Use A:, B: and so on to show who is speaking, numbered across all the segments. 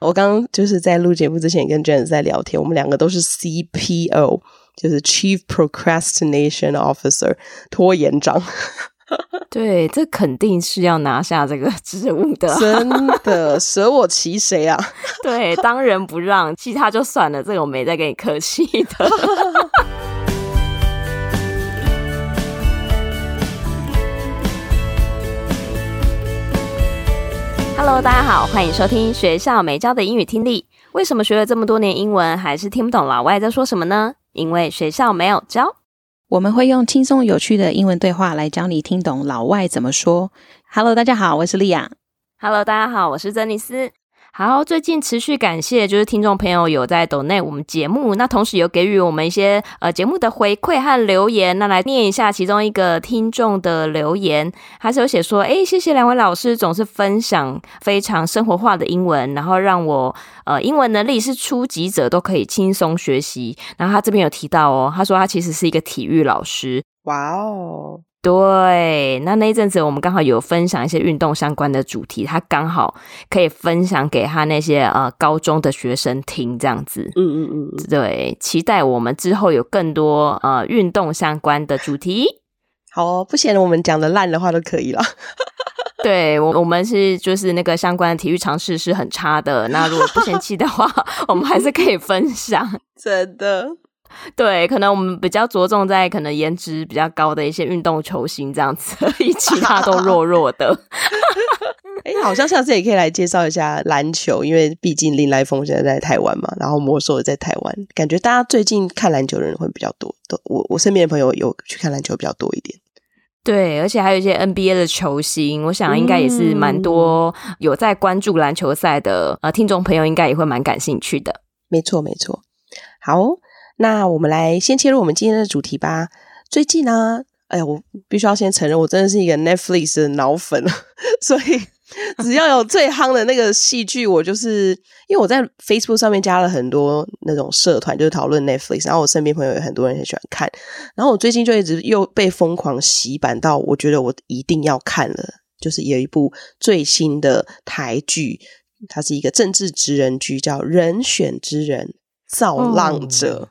A: 我刚刚就是在录节目之前跟 Janice 在聊天，我们两个都是 CPO，就是 Chief Procrastination Officer，拖延长。
B: 对，这肯定是要拿下这个职务的，
A: 真的 舍我其谁啊？
B: 对，当仁不让，其他就算了，这个我没再跟你客气的。Hello，大家好，欢迎收听学校没教的英语听力。为什么学了这么多年英文，还是听不懂老外在说什么呢？因为学校没有教。
C: 我们会用轻松有趣的英文对话来教你听懂老外怎么说。Hello，大家好，我是莉亚。
B: Hello，大家好，我是珍妮斯。好，最近持续感谢就是听众朋友有在抖内我们节目，那同时有给予我们一些呃节目的回馈和留言，那来念一下其中一个听众的留言，还是有写说，诶，谢谢两位老师总是分享非常生活化的英文，然后让我呃英文能力是初级者都可以轻松学习。然后他这边有提到哦，他说他其实是一个体育老师。
A: 哇哦。
B: 对，那那一阵子我们刚好有分享一些运动相关的主题，他刚好可以分享给他那些呃高中的学生听，这样子。
A: 嗯嗯嗯，
B: 对，期待我们之后有更多呃运动相关的主题。
A: 好哦，不嫌我们讲的烂的话都可以了。
B: 对，我我们是就是那个相关的体育常识是很差的，那如果不嫌弃的话，我们还是可以分享。
A: 真的。
B: 对，可能我们比较着重在可能颜值比较高的一些运动球星这样子，以其他都弱弱的。
A: 哎、欸，好像下次也可以来介绍一下篮球，因为毕竟林来峰现在在台湾嘛，然后魔兽也在台湾，感觉大家最近看篮球的人会比较多。都我我身边的朋友有去看篮球比较多一点。
B: 对，而且还有一些 NBA 的球星，我想应该也是蛮多有在关注篮球赛的、嗯、呃听众朋友，应该也会蛮感兴趣的。
A: 没错，没错。好。那我们来先切入我们今天的主题吧。最近呢，哎呀，我必须要先承认，我真的是一个 Netflix 的脑粉，所以只要有最夯的那个戏剧，我就是因为我在 Facebook 上面加了很多那种社团，就是讨论 Netflix，然后我身边朋友有很多人很喜欢看，然后我最近就一直又被疯狂洗版到，我觉得我一定要看了，就是有一部最新的台剧，它是一个政治职人剧，叫《人选之人造浪者》。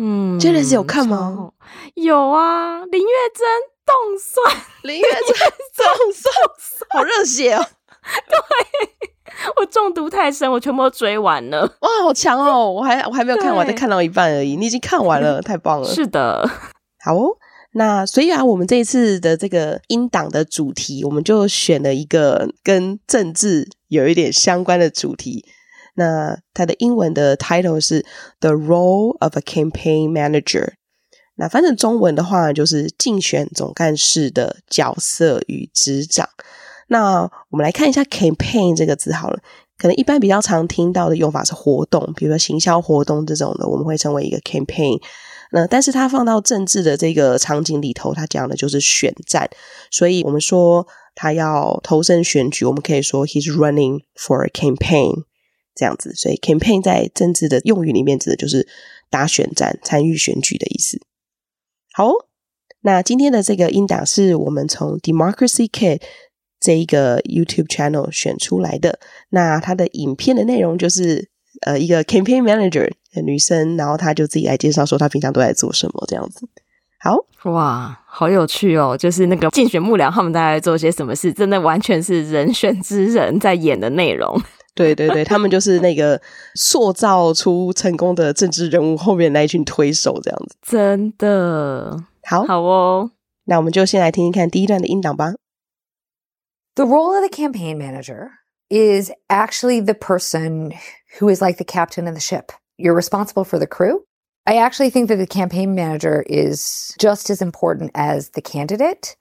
A: 嗯，Janice 有看吗？
B: 有啊，林月珍冻蒜，
A: 林月珍冻蒜，好热血哦！
B: 对，我中毒太深，我全部都追完了。
A: 哇，好强哦！我还我还没有看完，才看到一半而已。你已经看完了，太棒了！
B: 是的，
A: 好哦。那所以啊，我们这一次的这个音档的主题，我们就选了一个跟政治有一点相关的主题。那它的英文的 title 是 The Role of a Campaign Manager。那翻成中文的话，就是竞选总干事的角色与职掌。那我们来看一下 campaign 这个字好了。可能一般比较常听到的用法是活动，比如说行销活动这种的，我们会称为一个 campaign。那但是它放到政治的这个场景里头，它讲的就是选战。所以我们说他要投身选举，我们可以说 He's running for a campaign。这样子，所以 campaign 在政治的用语里面指的就是打选战、参与选举的意思。好，那今天的这个音档是我们从 Democracy Kid 这一个 YouTube channel 选出来的。那它的影片的内容就是呃一个 campaign manager 的女生，然后她就自己来介绍说她平常都在做什么这样子。好
B: 哇，好有趣哦！就是那个竞选幕僚他们大概做些什么事，真的完全是人选之人在演的内容。
D: The role of the campaign manager is actually the person who is like the captain of the ship. You're responsible for the crew. I actually think that the campaign manager is just as important as the candidate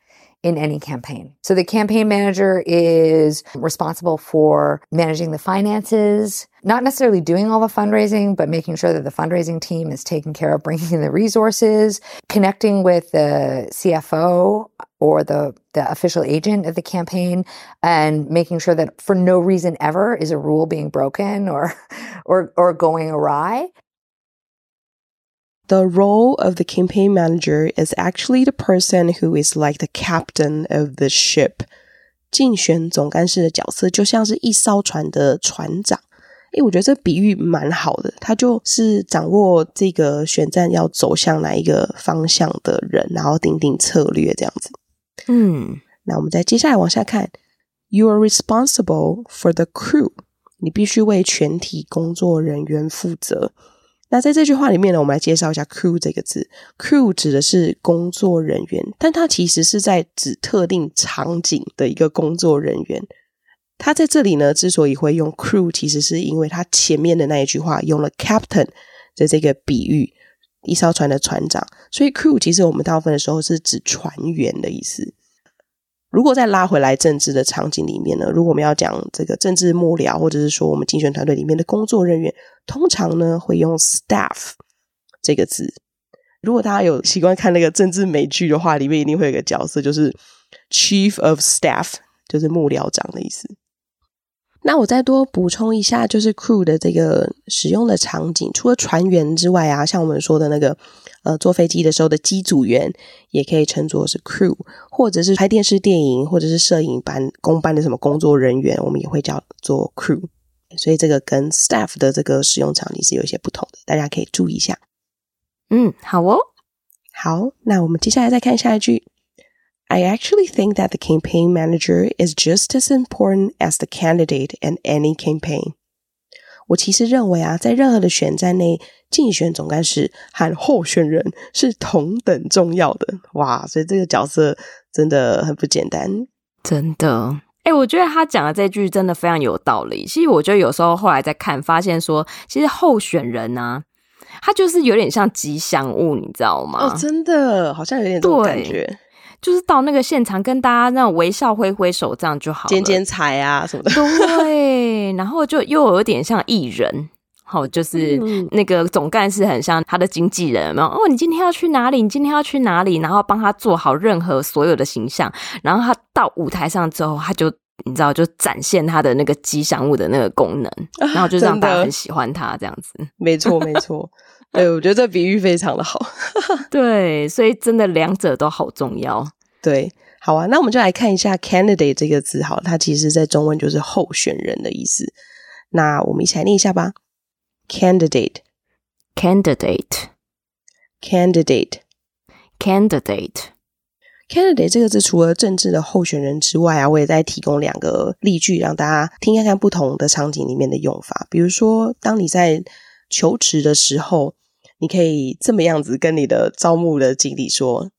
D: in any campaign. So the campaign manager is responsible for managing the finances, not necessarily doing all the fundraising, but making sure that the fundraising team is taking care of bringing in the resources, connecting with the CFO or the, the official agent of the campaign and making sure that for no reason ever is a rule being broken or, or, or going awry
A: the role of the campaign manager is actually the person who is like the captain of the ship. 竞选总干事的角色就像是一艘船的船长。诶，我觉得这比喻蛮好的，他就是掌握这个选战要走向哪一个方向的人，然后定定策略这样子。
B: 嗯，
A: 那我们再接下来往下看，You are responsible for the crew，你必须为全体工作人员负责。那在这句话里面呢，我们来介绍一下 crew 这个字。crew 指的是工作人员，但它其实是在指特定场景的一个工作人员。他在这里呢，之所以会用 crew，其实是因为他前面的那一句话用了 captain 的这个比喻，一艘船的船长。所以 crew 其实我们大部分的时候是指船员的意思。如果再拉回来政治的场景里面呢，如果我们要讲这个政治幕僚，或者是说我们竞选团队里面的工作人员，通常呢会用 staff 这个字。如果大家有习惯看那个政治美剧的话，里面一定会有个角色，就是 chief of staff，就是幕僚长的意思。那我再多补充一下，就是 crew 的这个使用的场景，除了船员之外啊，像我们说的那个呃坐飞机的时候的机组员，也可以称作是 crew，或者是拍电视、电影或者是摄影班公班的什么工作人员，我们也会叫做 crew。所以这个跟 staff 的这个使用场景是有一些不同的，大家可以注意一下。
B: 嗯，好哦，
A: 好，那我们接下来再看下一句。I actually think that the campaign manager is just as important as the candidate in any campaign. 我其实认为啊，在任何的选战内，竞选总干事和候选人是同等重要的。哇，所以这个角色真的很不简单，
B: 真的。哎，我觉得他讲的这句真的非常有道理。其实我觉得有时候后来再看，发现说，其实候选人呢、啊，他就是有点像吉祥物，你知道吗？
A: 哦，真的，好像有点这种感觉。
B: 就是到那个现场跟大家那种微笑挥挥手这样就好了，
A: 剪剪彩啊什么的。
B: 对，然后就又有点像艺人，好，就是那个总干事很像他的经纪人嘛。哦，你今天要去哪里？你今天要去哪里？然后帮他做好任何所有的形象。然后他到舞台上之后，他就你知道，就展现他的那个吉祥物的那个功能，然后就让大家很喜欢他这样子。
A: 没错，没错。对，我觉得这比喻非常的好。
B: 对，所以真的两者都好重要。
A: 对，好啊，那我们就来看一下 candidate 这个字，好，它其实在中文就是候选人的意思。那我们一起来念一下吧
B: ：candidate，candidate，candidate，candidate。
A: candidate 这个字除了政治的候选人之外啊，我也在提供两个例句，让大家听看看不同的场景里面的用法。比如说，当你在求职的时候，你可以这么样子跟你的招募的经理说。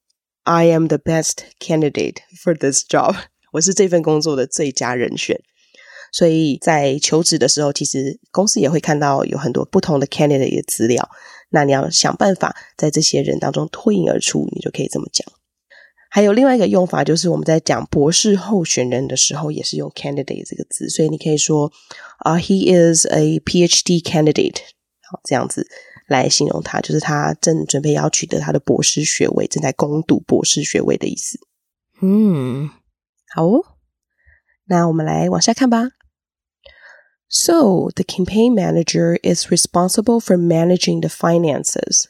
A: I am the best candidate for this job。我是这份工作的最佳人选。所以在求职的时候，其实公司也会看到有很多不同的 candidate 的资料。那你要想办法在这些人当中脱颖而出，你就可以这么讲。还有另外一个用法，就是我们在讲博士候选人的时候，也是用 candidate 这个字。所以你可以说啊，He is a PhD candidate。好，这样子。来形容他，就是他正准备要取得他的博士学位，正在攻读博士学位的意思。
B: 嗯，
A: 好哦，那我们来往下看吧。So the campaign manager is responsible for managing the finances。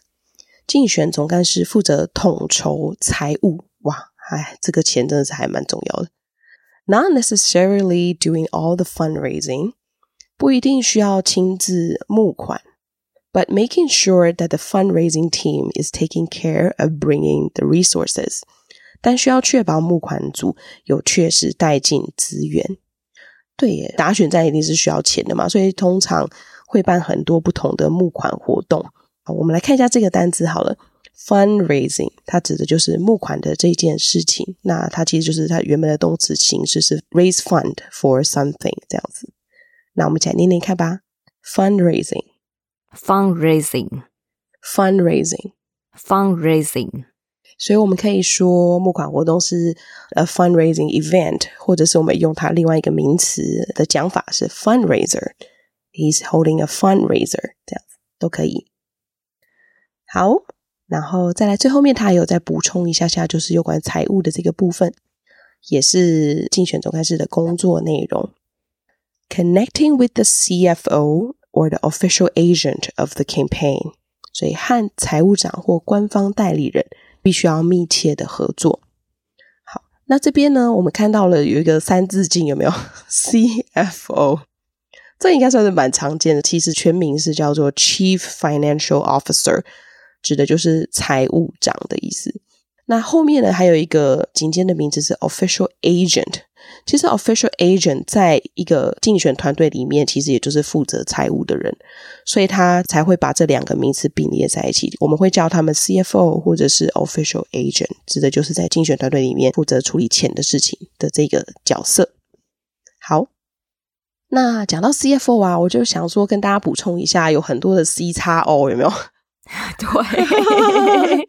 A: 竞选总干事负责统筹财务。哇，哎，这个钱真的是还蛮重要的。Not necessarily doing all the fundraising，不一定需要亲自募款。but making sure that the fundraising team is taking care of bringing the resources. 但需要确保募款组有确实带进资源。对耶，打选战一定是需要钱的嘛，所以通常会办很多不同的募款活动。好，我们来看一下这个单词好了，fundraising，它指的就是募款的这件事情。那它其实就是它原本的动词形式是 raise fund for something 这样子。那我们一起来念念看吧，fundraising。
B: fundraising,
A: fundraising,
B: fundraising fundraising。
A: 所以我们可以说募款活动是 a fundraising event，或者是我们用它另外一个名词的讲法是 fundraiser。He's holding a fundraiser，这样子都可以。好，然后再来最后面，他有再补充一下下，就是有关财务的这个部分，也是竞选总干事的工作内容。Connecting with the CFO or the official agent of the campaign，所以和财务长或官方代理人必须要密切的合作。好，那这边呢，我们看到了有一个三字经，有没有？CFO 这应该算是蛮常见的。其实全名是叫做 Chief Financial Officer，指的就是财务长的意思。那后面呢，还有一个紧接的名字是 Official Agent。其实 Official Agent 在一个竞选团队里面，其实也就是负责财务的人，所以他才会把这两个名词并列在一起。我们会叫他们 CFO 或者是 Official Agent，指的就是在竞选团队里面负责处理钱的事情的这个角色。好，那讲到 CFO 啊，我就想说跟大家补充一下，有很多的 C 叉 O 有没有？
B: 对。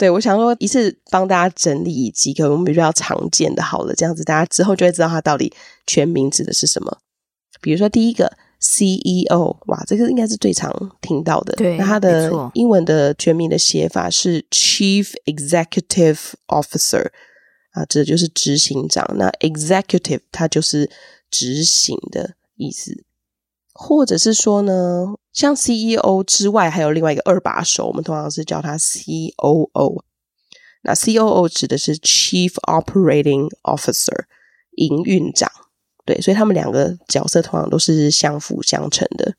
A: 对，我想说一次帮大家整理几个我们比较常见的，好了，这样子大家之后就会知道它到底全名指的是什么。比如说第一个 CEO，哇，这个应该是最常听到的。
B: 对，
A: 那它的英文的全名的写法是 Chief Executive Officer 啊，指的就是执行长。那 Executive 它就是执行的意思。或者是说呢，像 CEO 之外，还有另外一个二把手，我们通常是叫他 COO。那 COO 指的是 Chief Operating Officer，营运长。对，所以他们两个角色通常都是相辅相成的。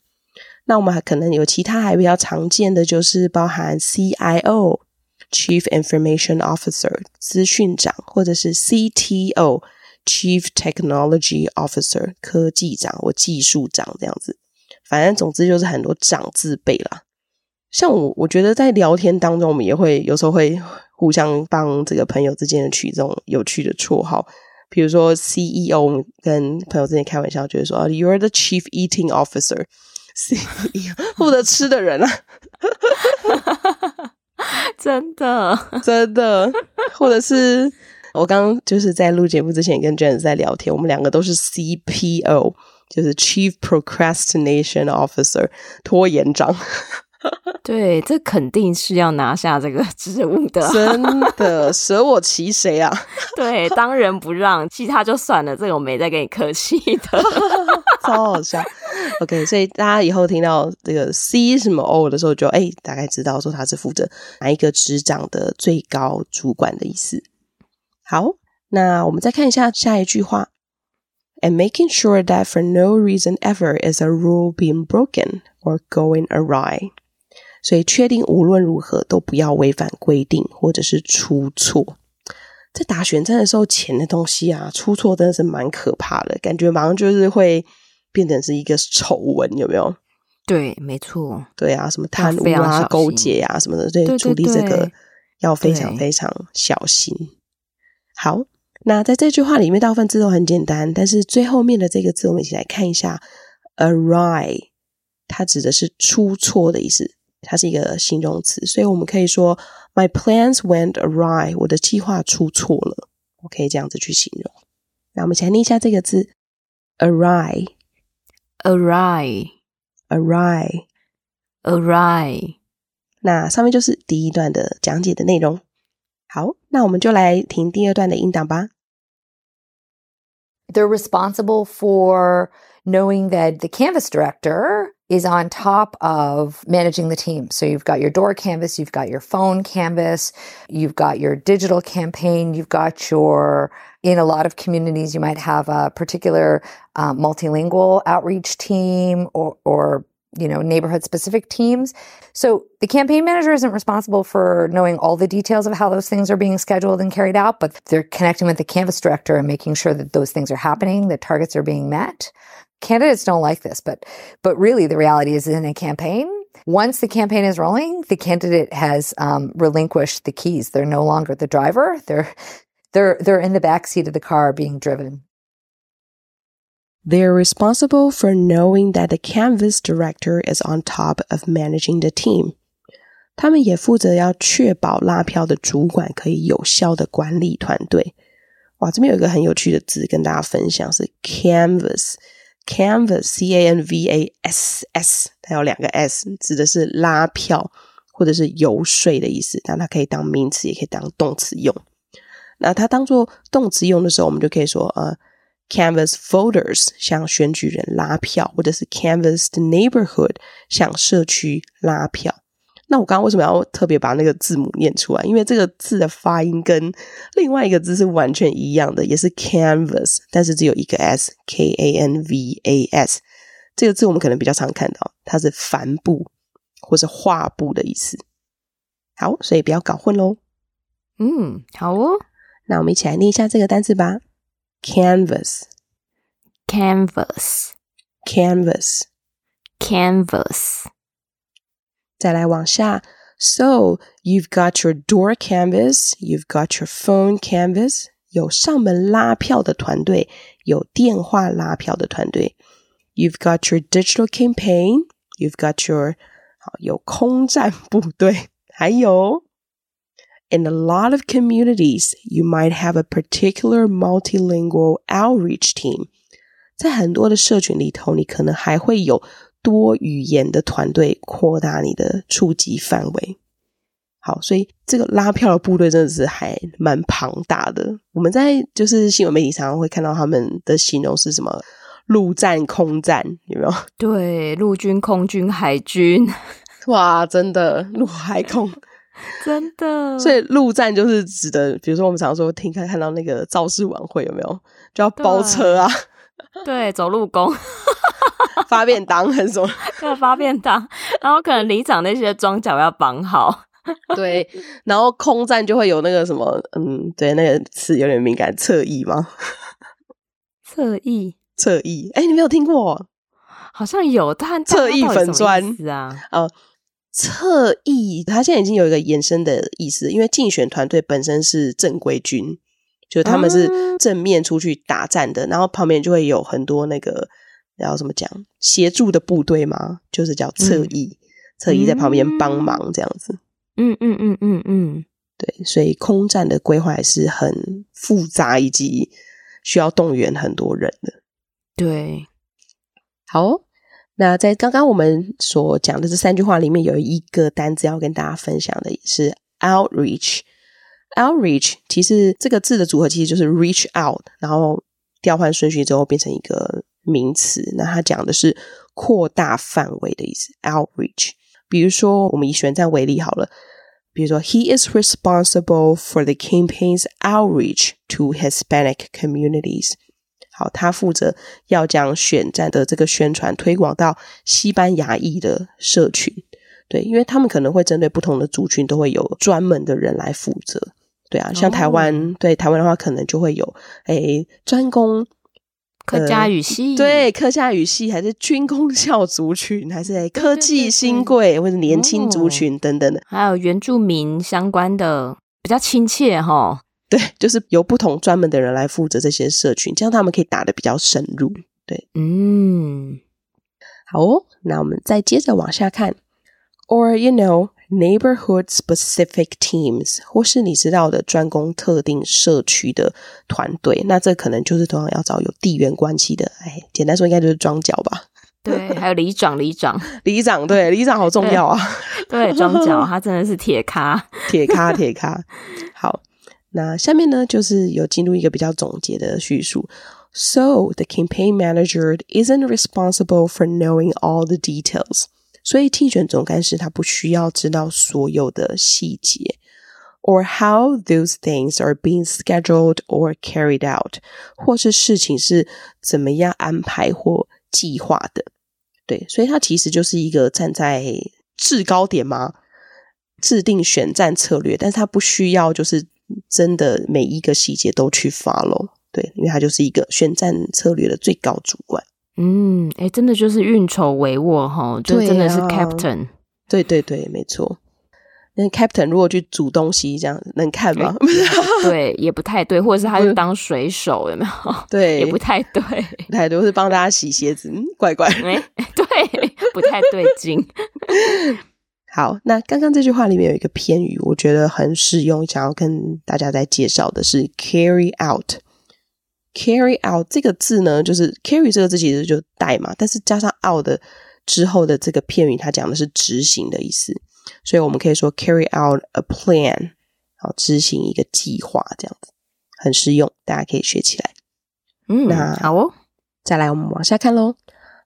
A: 那我们还可能有其他还比较常见的，就是包含 CIO，Chief Information Officer，资讯长，或者是 CTO。Chief Technology Officer 科技长或技术长这样子，反正总之就是很多长字辈啦。像我，我觉得在聊天当中，我们也会有时候会互相帮这个朋友之间的取这种有趣的绰号，比如说 CEO 跟朋友之间开玩笑，就是说 You're the Chief Eating Officer，CEO 负责吃的人啊，
B: 真的
A: 真的，或者是。我刚刚就是在录节目之前跟 Janice 在聊天，我们两个都是 CPO，就是 Chief Procrastination Officer，拖延长。
B: 对，这肯定是要拿下这个职务的，
A: 真的舍我其谁啊？
B: 对，当仁不让，其他就算了，这个我没再跟你客气的，
A: 超好笑。OK，所以大家以后听到这个 C 什么 O 的时候就，就哎大概知道说他是负责哪一个职掌的最高主管的意思。好，那我们再看一下下一句话，and making sure that for no reason ever is a rule being broken or going awry。所以确定无论如何都不要违反规定或者是出错。在打选战的时候，钱的东西啊，出错真的是蛮可怕的，感觉马上就是会变成是一个丑闻，有没有？
B: 对，没错，
A: 对啊，什么贪污啊、勾结啊什么的，对，对，对，对，处理这个要非常非常小心。好，那在这句话里面，大部分字都很简单，但是最后面的这个字，我们一起来看一下，awry，它指的是出错的意思，它是一个形容词，所以我们可以说 My plans went awry，我的计划出错了，我可以这样子去形容。那我们一起来念一下这个字，awry，awry，awry，awry。那上面就是第一段的讲解的内容。好，那我们就来听第二段的音档吧。
D: They're responsible for knowing that the canvas director is on top of managing the team. So you've got your door canvas, you've got your phone canvas, you've got your digital campaign, you've got your, in a lot of communities, you might have a particular uh, multilingual outreach team or, or you know, neighborhood specific teams. So the campaign manager isn't responsible for knowing all the details of how those things are being scheduled and carried out, but they're connecting with the canvas director and making sure that those things are happening, that targets are being met. Candidates don't like this, but, but really the reality is in a campaign, once the campaign is rolling, the candidate has um, relinquished the keys. They're no longer the driver. They're, they're, they're in the back seat of the car being driven.
A: They're responsible for knowing that the canvas director is on top of managing the team. 他们也负责要确保拉票的主管可以有效的管理团队。哇，这边有一个很有趣的字跟大家分享，是 canvas。canvas，c a n v a s s，它有两个 s，指的是拉票或者是游说的意思。但它可以当名词，也可以当动词用。那它当做动词用的时候，我们就可以说呃。Canvas voters 向选举人拉票，或者是 Canvas the neighborhood 向社区拉票。那我刚刚为什么要特别把那个字母念出来？因为这个字的发音跟另外一个字是完全一样的，也是 Canvas，但是只有一个 s，K A N V A S。这个字我们可能比较常看到，它是帆布或是画布的意思。好，所以不要搞混喽。
B: 嗯，好哦。
A: 那我们一起来念一下这个单词吧
B: canvas. Canvas. Canvas. Canvas.
A: 再来往下 so you've got your door canvas you've got your phone canvas 有上门拉票的团队，有电话拉票的团队。You've got your digital campaign, you've got your 好有空战部队，还有 In a lot of communities, you might have a particular multilingual outreach team. 在很多的社群里头，你可能还会有多语言的团队，扩大你的触及范围。好，所以这个拉票的部队真的是还蛮庞大的。我们在就是新闻媒体常常会看到他们的形容是什么陆战、空战，有没有？
B: 对，陆军、空军、海军，
A: 哇，真的陆海空。
B: 真的，
A: 所以陆战就是指的，比如说我们常说听看看到那个造势晚会有没有，就要包车啊，
B: 对，走路工，
A: 发便当很什么，
B: 要发便当，然后可能里长那些装脚要绑好，
A: 对，然后空战就会有那个什么，嗯，对，那个词有点敏感，侧翼吗？
B: 侧翼，
A: 侧翼，哎，你没有听过？
B: 好像有，但
A: 侧翼粉专
B: 是啊，
A: 哦。侧翼，他现在已经有一个延伸的意思，因为竞选团队本身是正规军，就他们是正面出去打战的，嗯、然后旁边就会有很多那个，然后怎么讲，协助的部队嘛，就是叫侧翼，侧翼、嗯、在旁边帮忙这样子。
B: 嗯嗯嗯嗯嗯，
A: 对，所以空战的规划还是很复杂，以及需要动员很多人的。
B: 对，
A: 好。那在刚刚我们所讲的这三句话里面，有一个单字要跟大家分享的，是 outreach。outreach 其实这个字的组合其实就是 reach out，然后调换顺序之后变成一个名词。那它讲的是扩大范围的意思。outreach，比如说我们以选战为例好了，比如说 He is responsible for the campaign's outreach to Hispanic communities。好，他负责要将选战的这个宣传推广到西班牙裔的社群，对，因为他们可能会针对不同的族群，都会有专门的人来负责，对啊，像台湾，哦、对台湾的话，可能就会有诶专攻
B: 客家语系，
A: 对客家语系，还是军工校族群，还是科技新贵或者年轻族群等等的，
B: 哦、还有原住民相关的，比较亲切哈。
A: 对，就是由不同专门的人来负责这些社群，这样他们可以打得比较深入。对，
B: 嗯，
A: 好哦，那我们再接着往下看，or you know neighborhood specific teams，或是你知道的专攻特定社区的团队，那这可能就是同样要找有地缘关系的。哎，简单说，应该就是庄脚吧？
B: 对，还有里长，里长，
A: 里长，对，里长好重要啊！
B: 对，庄脚，他真的是铁咖，
A: 铁咖，铁咖，好。那下面呢，就是有进入一个比较总结的叙述。So the campaign manager isn't responsible for knowing all the details。所以竞选总干事他不需要知道所有的细节，or how those things are being scheduled or carried out，或是事情是怎么样安排或计划的。对，所以他其实就是一个站在制高点嘛，制定选战策略，但是他不需要就是。真的每一个细节都去 follow，对，因为他就是一个选战策略的最高主管。
B: 嗯，哎、欸，真的就是运筹帷幄哈，就真的是 captain。
A: 对对对，没错。那 captain 如果去煮东西，这样能看吗？
B: 欸、对，也不太对，或者是他是当水手，有没有？
A: 对，
B: 也不太对，
A: 不太对，或是帮大家洗鞋子，嗯，怪怪。
B: 哎、欸，对，不太对劲。
A: 好，那刚刚这句话里面有一个片语，我觉得很实用，想要跟大家再介绍的是 carry out。carry out 这个字呢，就是 carry 这个字其实就带嘛，但是加上 out 的之后的这个片语，它讲的是执行的意思，所以我们可以说 carry out a plan，好，执行一个计划，这样子很实用，大家可以学起来。
B: 嗯，那好哦，
A: 再来我们往下看喽。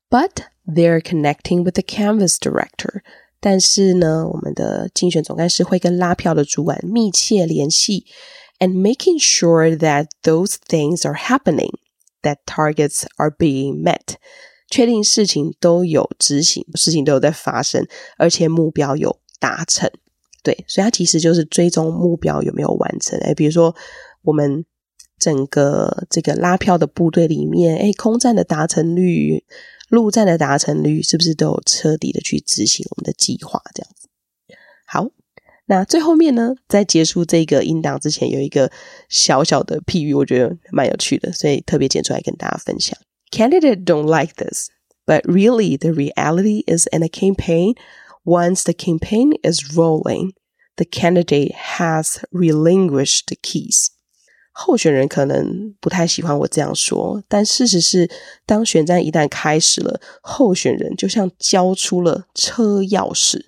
A: But they're connecting with the canvas director. 但是呢，我们的竞选总干事会跟拉票的主管密切联系，and making sure that those things are happening, that targets are being met，确定事情都有执行，事情都有在发生，而且目标有达成。对，所以它其实就是追踪目标有没有完成。哎，比如说我们整个这个拉票的部队里面，哎，空战的达成率、陆战的达成率是不是都有彻底的去执行我们的计划？这样子。好，那最后面呢，在结束这个音档之前，有一个小小的譬喻，我觉得蛮有趣的，所以特别剪出来跟大家分享。Candidate don't like this, but really the reality is in a campaign. Once the campaign is rolling, the candidate has relinquished the keys. 候选人可能不太喜欢我这样说，但事实是，当选战一旦开始了，候选人就像交出了车钥匙。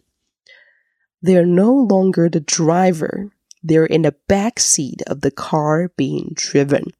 A: They're no longer the driver. They're in the back seat of the car being driven.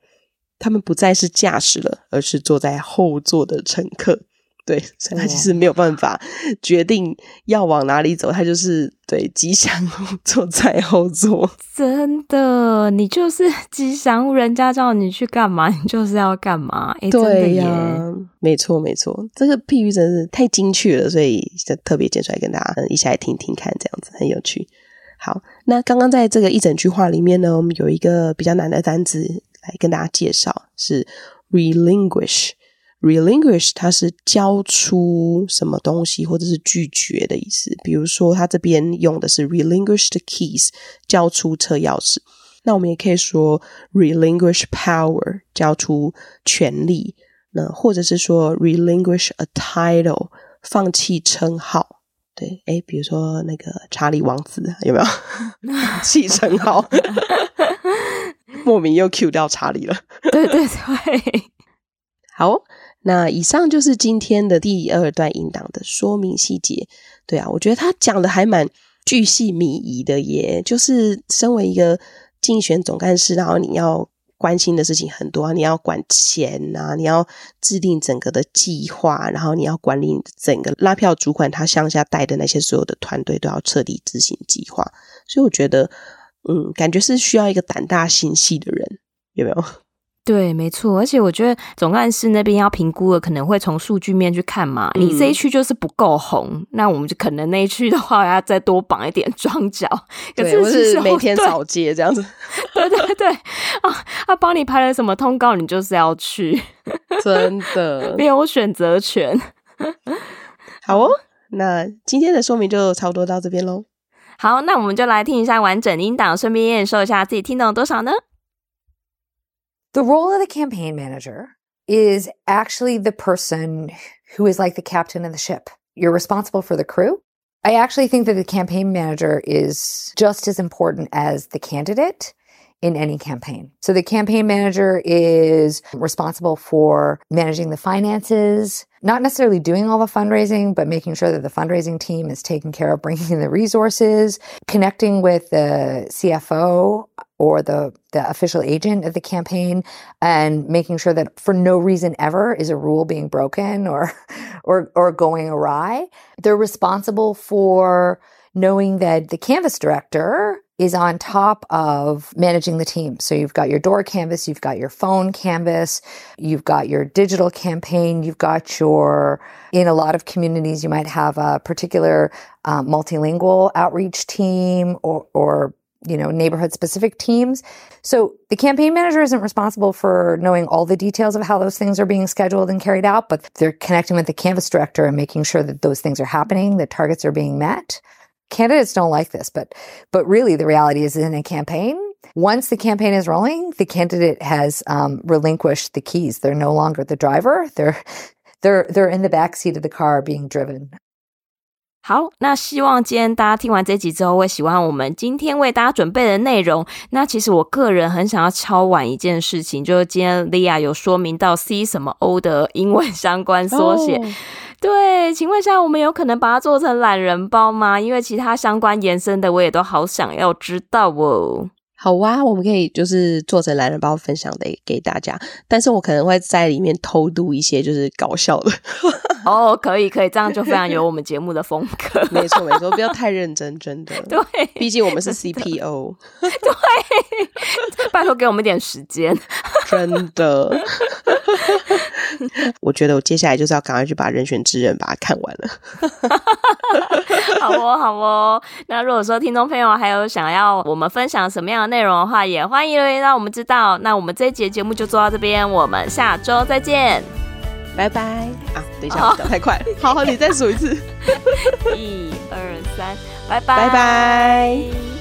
A: 他们不再是驾驶了，而是坐在后座的乘客。对，所以他其实没有办法决定要往哪里走，他就是对吉祥物坐在后座。
B: 真的，你就是 吉祥物，人家叫你去干嘛，你就是要干嘛。哎，
A: 对呀、啊，没错没错，这个譬喻真是太精确了，所以就特别剪出来跟大家一起来听听看，这样子很有趣。好，那刚刚在这个一整句话里面呢，我们有一个比较难的单词来跟大家介绍，是 relinquish。Relinquish，它是交出什么东西，或者是拒绝的意思。比如说，它这边用的是 relinquish the keys，交出车钥匙。那我们也可以说 relinquish power，交出权力。那或者是说 relinquish a title，放弃称号。对，诶，比如说那个查理王子有没有放 弃称号？莫名又 cue 掉查理了。
B: 对对对，
A: 好。那以上就是今天的第二段音档的说明细节。对啊，我觉得他讲的还蛮巨细靡遗的耶。就是身为一个竞选总干事，然后你要关心的事情很多啊，你要管钱啊，你要制定整个的计划，然后你要管理整个拉票主管他向下带的那些所有的团队都要彻底执行计划。所以我觉得，嗯，感觉是需要一个胆大心细的人，有没有？
B: 对，没错，而且我觉得总干事那边要评估的，可能会从数据面去看嘛。嗯、你这一区就是不够红，那我们就可能那一区的话要再多绑一点装脚。
A: 对，可是，是每天扫街这样子。
B: 对对对，啊，他帮你拍了什么通告，你就是要去，
A: 真的
B: 没有选择权。
A: 好哦，那今天的说明就差不多到这边喽。
B: 好，那我们就来听一下完整音档，顺便验收一下自己听懂多少呢
D: ？The role of the campaign manager is actually the person who is like the captain of the ship. You're responsible for the crew. I actually think that the campaign manager is just as important as the candidate in any campaign. So the campaign manager is responsible for managing the finances, not necessarily doing all the fundraising, but making sure that the fundraising team is taking care of bringing in the resources, connecting with the CFO or the, the official agent of the campaign and making sure that for no reason ever is a rule being broken or, or, or going awry. They're responsible for knowing that the canvas director is on top of managing the team. So you've got your door canvas, you've got your phone canvas, you've got your digital campaign, you've got your, in a lot of communities, you might have a particular um, multilingual outreach team or, or you know, neighborhood specific teams. So the campaign manager isn't responsible for knowing all the details of how those things are being scheduled and carried out, but they're connecting with the canvas director and making sure that those things are happening, that targets are being met candidates don't like this, but, but really the reality is in a campaign, once the campaign is rolling, the candidate has um, relinquished the keys. They're no longer the driver. They're, they're, they're in the back seat of the car being driven.
B: 好，那希望今天大家听完这集之后会喜欢我们今天为大家准备的内容。那其实我个人很想要敲完一件事情，就是今天 Leah 有说明到 C 什么 O 的英文相关缩写。Oh. 对，请问一下，我们有可能把它做成懒人包吗？因为其他相关延伸的，我也都好想要知道哦。
A: 好哇，我们可以就是做成懒人包分享的给大家，但是我可能会在里面偷渡一些就是搞笑的。
B: 哦，可以可以，这样就非常有我们节目的风格。
A: 没错没错，不要太认真，真的。
B: 对，
A: 毕竟我们是 CPO。
B: 对，拜托给我们点时间。
A: 真的。我觉得我接下来就是要赶快去把《人选之人》把它看完了。
B: 好哦，好哦。那如果说听众朋友还有想要我们分享什么样的内容的话，也欢迎留言让我们知道。那我们这一节节目就做到这边，我们下周再见，
A: 拜拜啊！等一下，讲太快，好好，你再数一次，
B: 一二三，拜拜，
A: 拜拜。